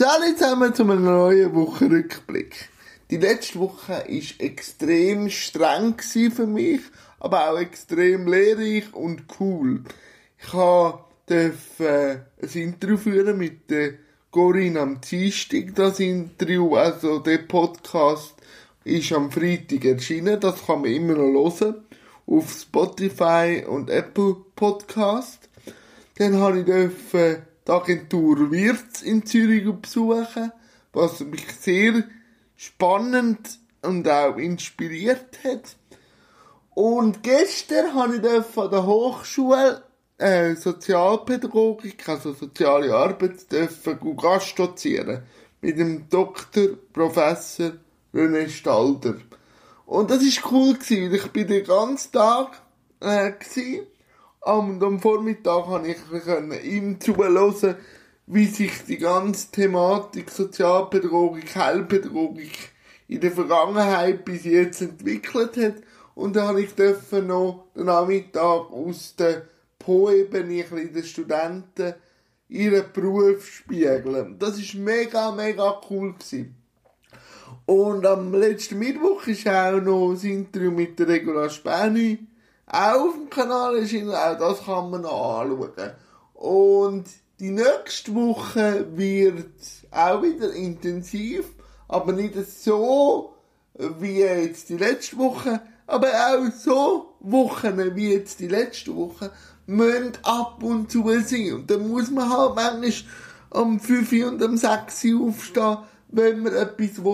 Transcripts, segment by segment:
Salut zusammen zu einem neuen Wochenrückblick. Die letzte Woche war extrem streng für mich, aber auch extrem lehrreich und cool. Ich durfte äh, ein Interview führen mit der Corinne am Dienstag, das Interview, also der Podcast ist am Freitag erschienen, das kann man immer noch hören, auf Spotify und Apple Podcast. Dann habe ich dürfen die Agentur Wirtz in Zürich besuchen, was mich sehr spannend und auch inspiriert hat. Und gestern habe ich von der Hochschule äh, Sozialpädagogik, also soziale Arbeit, dürfen Gast dozieren. Mit dem Doktor, Professor René Stalder. Und das ist cool gewesen, ich bin den ganzen Tag äh, gewesen. Und am Vormittag konnte ich ihm zuhören, wie sich die ganze Thematik Sozialpädagogik, Heilpädagogik in der Vergangenheit bis jetzt entwickelt hat. Und dann habe ich noch den Nachmittag aus der Po-Ebene den Studenten ihren Beruf spiegeln. Das ist mega, mega cool gewesen. Und am letzten Mittwoch ist auch noch das Interview mit der Regula Späni auf dem Kanal erschienen. Auch das kann man noch anschauen. Und die nächste Woche wird auch wieder intensiv, aber nicht so wie jetzt die letzte Woche, aber auch so Wochen wie jetzt die letzte Woche müssen ab und zu sein. Und dann muss man halt manchmal um 5 und um 6 Uhr aufstehen, wenn man etwas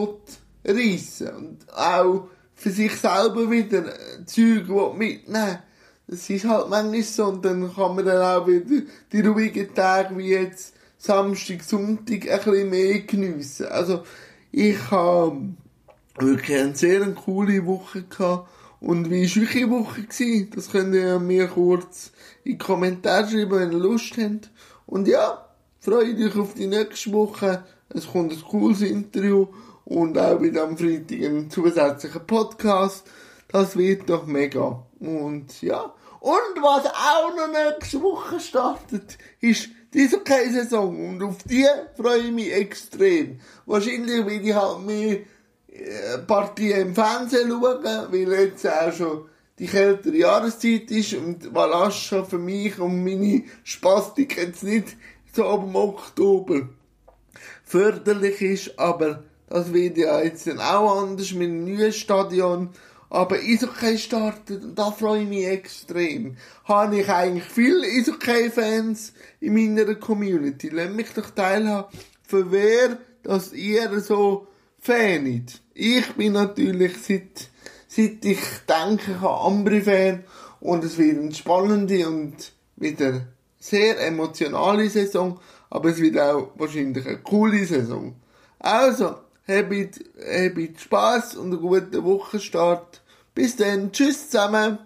reissen will. Und auch für sich selber wieder Zeug mitnehmen Das ist halt manchmal so. Und dann kann man dann auch wieder die ruhigen Tage wie jetzt Samstag, Sonntag ein bisschen mehr geniessen. Also, ich habe wirklich eine sehr coole Woche gehabt. Und wie war eure Woche? Gewesen? Das könnt ihr mir kurz in die Kommentare schreiben, wenn ihr Lust habt. Und ja, freut euch auf die nächste Woche. Es kommt ein cooles Interview und auch wieder am Freitag ein zusätzlicher Podcast. Das wird doch mega. Und ja. Und was auch noch nächste Woche startet, ist die Eishockey-Saison. Und auf die freue ich mich extrem. Wahrscheinlich will ich halt mehr äh, Partien im Fernsehen schauen, weil jetzt auch schon die kältere Jahreszeit ist und Valascha für mich und meine Spastik jetzt nicht so ab Oktober förderlich ist, aber das wird ja jetzt dann auch anders mit dem neuen Stadion. Aber Eishockey startet und da freue ich mich extrem. Habe ich eigentlich viele Eishockey-Fans in meiner Community. Lass mich doch teilhaben, für wer das ihr so fanet. Ich bin natürlich seit, seit ich denke, ich Ambri-Fan und es wird eine spannende und wieder sehr emotionale Saison, aber es wird auch wahrscheinlich eine coole Saison. Also, habt, habt Spaß und einen guten Wochenstart. Bis dann, tschüss zusammen.